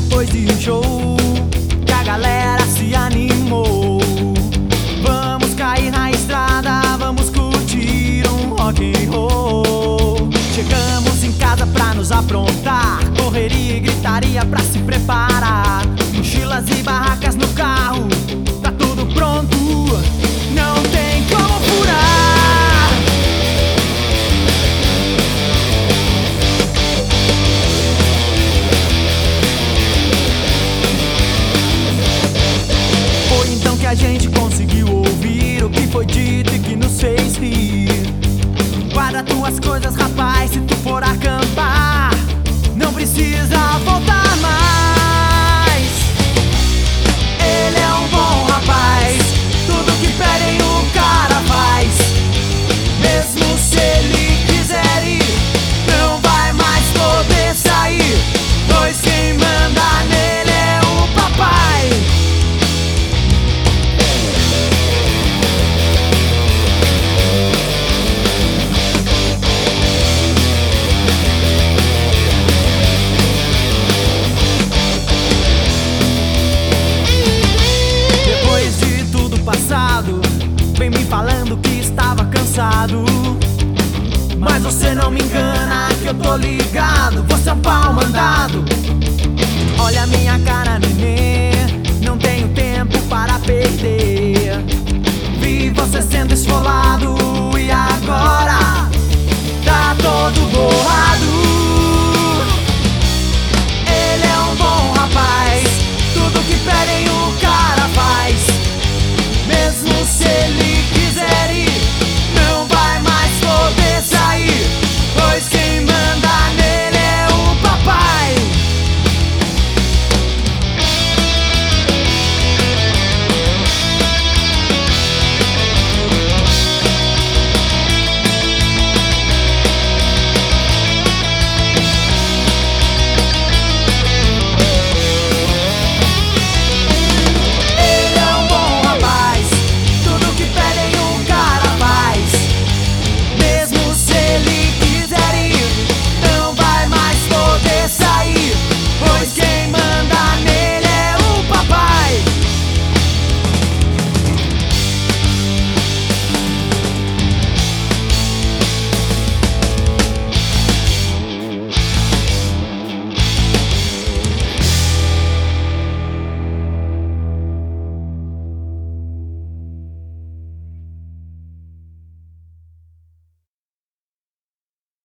depois de um show que a galera se animou. Vamos cair na estrada, vamos curtir um rock and roll. Chegamos em casa pra nos aprontar, correria e gritaria pra se preparar, mochilas e barracas no carro. just Vem me falando que estava cansado. Mas você não me engana, que eu tô ligado. Você é um pau mandado. Olha a minha cara, nenê. Não tenho tempo.